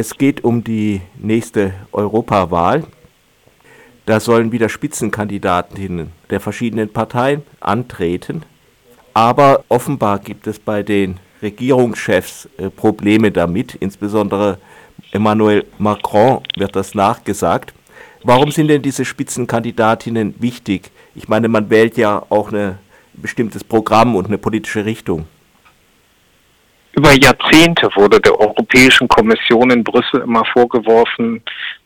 Es geht um die nächste Europawahl. Da sollen wieder Spitzenkandidatinnen der verschiedenen Parteien antreten. Aber offenbar gibt es bei den Regierungschefs äh, Probleme damit. Insbesondere Emmanuel Macron wird das nachgesagt. Warum sind denn diese Spitzenkandidatinnen wichtig? Ich meine, man wählt ja auch ein bestimmtes Programm und eine politische Richtung. Über Jahrzehnte wurde der Europäischen Kommission in Brüssel immer vorgeworfen,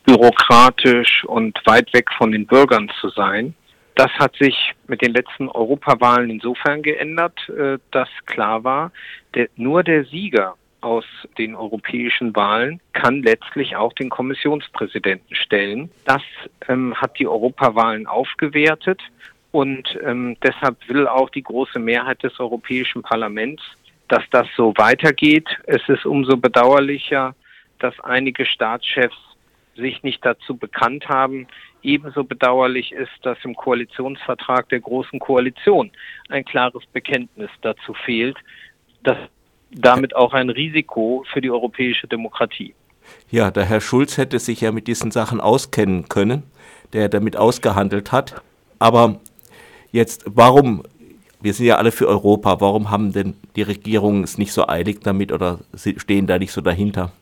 bürokratisch und weit weg von den Bürgern zu sein. Das hat sich mit den letzten Europawahlen insofern geändert, äh, dass klar war, der, nur der Sieger aus den europäischen Wahlen kann letztlich auch den Kommissionspräsidenten stellen. Das ähm, hat die Europawahlen aufgewertet und ähm, deshalb will auch die große Mehrheit des Europäischen Parlaments, dass das so weitergeht. Es ist umso bedauerlicher, dass einige Staatschefs sich nicht dazu bekannt haben. Ebenso bedauerlich ist, dass im Koalitionsvertrag der Großen Koalition ein klares Bekenntnis dazu fehlt, dass damit auch ein Risiko für die europäische Demokratie. Ja, der Herr Schulz hätte sich ja mit diesen Sachen auskennen können, der damit ausgehandelt hat. Aber jetzt, warum, wir sind ja alle für Europa, warum haben denn die Regierungen es nicht so eilig damit oder stehen da nicht so dahinter?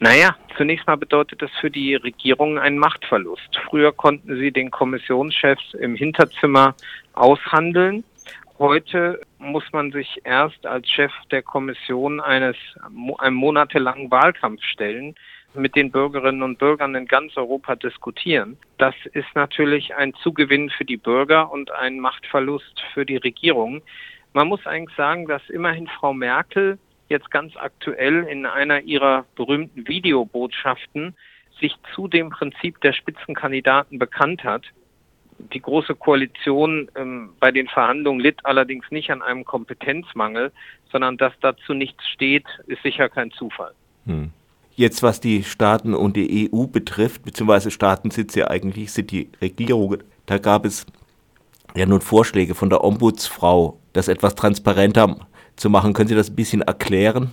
Naja, zunächst mal bedeutet das für die Regierungen einen Machtverlust. Früher konnten sie den Kommissionschefs im Hinterzimmer aushandeln. Heute muss man sich erst als Chef der Kommission eines einem monatelangen Wahlkampf stellen, mit den Bürgerinnen und Bürgern in ganz Europa diskutieren. Das ist natürlich ein Zugewinn für die Bürger und ein Machtverlust für die Regierung. Man muss eigentlich sagen, dass immerhin Frau Merkel jetzt ganz aktuell in einer ihrer berühmten Videobotschaften sich zu dem Prinzip der Spitzenkandidaten bekannt hat. Die Große Koalition ähm, bei den Verhandlungen litt allerdings nicht an einem Kompetenzmangel, sondern dass dazu nichts steht, ist sicher kein Zufall. Hm. Jetzt, was die Staaten und die EU betrifft, beziehungsweise Staaten sind ja eigentlich, sind die Regierungen, da gab es ja nun Vorschläge von der Ombudsfrau, das etwas transparenter zu machen. Können Sie das ein bisschen erklären?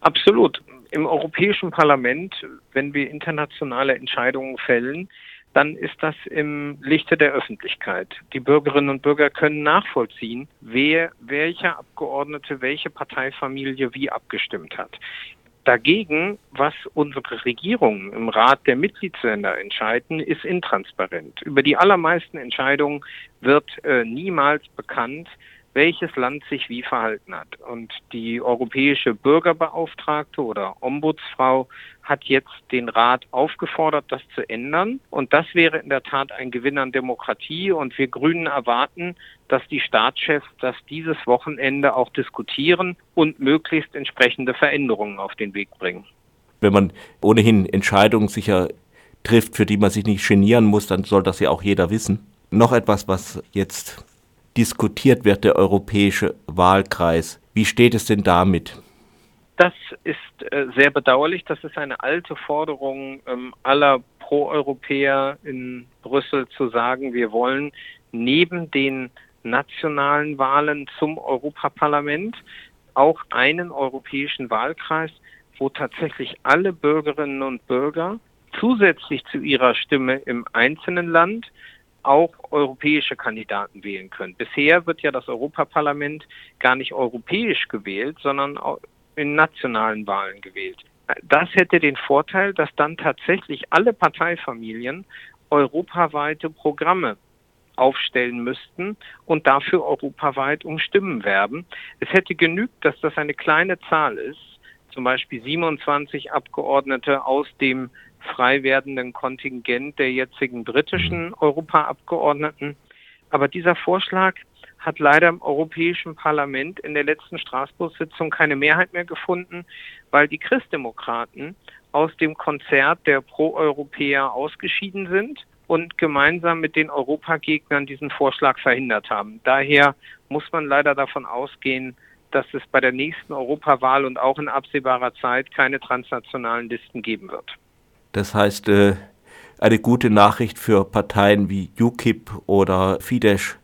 Absolut. Im Europäischen Parlament, wenn wir internationale Entscheidungen fällen, dann ist das im Lichte der Öffentlichkeit. Die Bürgerinnen und Bürger können nachvollziehen, wer, welcher Abgeordnete, welche Parteifamilie wie abgestimmt hat. Dagegen, was unsere Regierungen im Rat der Mitgliedsländer entscheiden, ist intransparent. Über die allermeisten Entscheidungen wird äh, niemals bekannt, welches Land sich wie verhalten hat. Und die europäische Bürgerbeauftragte oder Ombudsfrau hat jetzt den Rat aufgefordert, das zu ändern. Und das wäre in der Tat ein Gewinn an Demokratie. Und wir Grünen erwarten, dass die Staatschefs das dieses Wochenende auch diskutieren und möglichst entsprechende Veränderungen auf den Weg bringen. Wenn man ohnehin Entscheidungen sicher trifft, für die man sich nicht genieren muss, dann soll das ja auch jeder wissen. Noch etwas, was jetzt diskutiert wird, der europäische Wahlkreis. Wie steht es denn damit? Das ist äh, sehr bedauerlich. Das ist eine alte Forderung ähm, aller Pro-Europäer in Brüssel zu sagen, wir wollen neben den nationalen Wahlen zum Europaparlament auch einen europäischen Wahlkreis, wo tatsächlich alle Bürgerinnen und Bürger zusätzlich zu ihrer Stimme im einzelnen Land auch europäische Kandidaten wählen können. Bisher wird ja das Europaparlament gar nicht europäisch gewählt, sondern in nationalen Wahlen gewählt. Das hätte den Vorteil, dass dann tatsächlich alle Parteifamilien europaweite Programme aufstellen müssten und dafür europaweit um Stimmen werben. Es hätte genügt, dass das eine kleine Zahl ist, zum Beispiel 27 Abgeordnete aus dem frei werdenden Kontingent der jetzigen britischen Europaabgeordneten. Aber dieser Vorschlag hat leider im Europäischen Parlament in der letzten Straßburg-Sitzung keine Mehrheit mehr gefunden, weil die Christdemokraten aus dem Konzert der Pro-Europäer ausgeschieden sind und gemeinsam mit den Europagegnern diesen Vorschlag verhindert haben. Daher muss man leider davon ausgehen, dass es bei der nächsten Europawahl und auch in absehbarer Zeit keine transnationalen Listen geben wird. Das heißt, äh, eine gute Nachricht für Parteien wie UKIP oder Fidesz,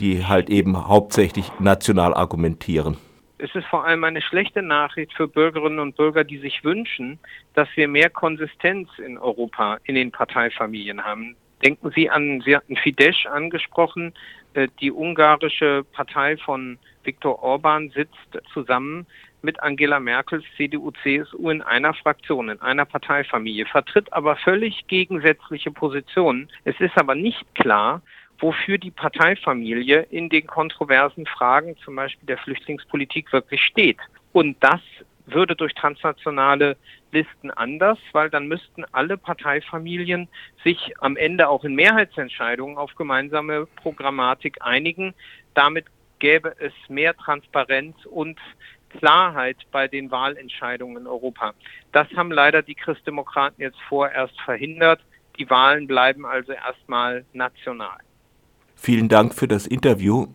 die halt eben hauptsächlich national argumentieren. es ist vor allem eine schlechte Nachricht für Bürgerinnen und Bürger, die sich wünschen, dass wir mehr Konsistenz in Europa in den Parteifamilien haben. Denken Sie an, Sie hatten Fidesz angesprochen, äh, die ungarische Partei von Viktor Orban sitzt zusammen mit Angela Merkels CDU, CSU in einer Fraktion, in einer Parteifamilie, vertritt aber völlig gegensätzliche Positionen. Es ist aber nicht klar, wofür die Parteifamilie in den kontroversen Fragen, zum Beispiel der Flüchtlingspolitik, wirklich steht. Und das würde durch transnationale Listen anders, weil dann müssten alle Parteifamilien sich am Ende auch in Mehrheitsentscheidungen auf gemeinsame Programmatik einigen. Damit gäbe es mehr Transparenz und Klarheit bei den Wahlentscheidungen in Europa. Das haben leider die Christdemokraten jetzt vorerst verhindert. Die Wahlen bleiben also erstmal national. Vielen Dank für das Interview.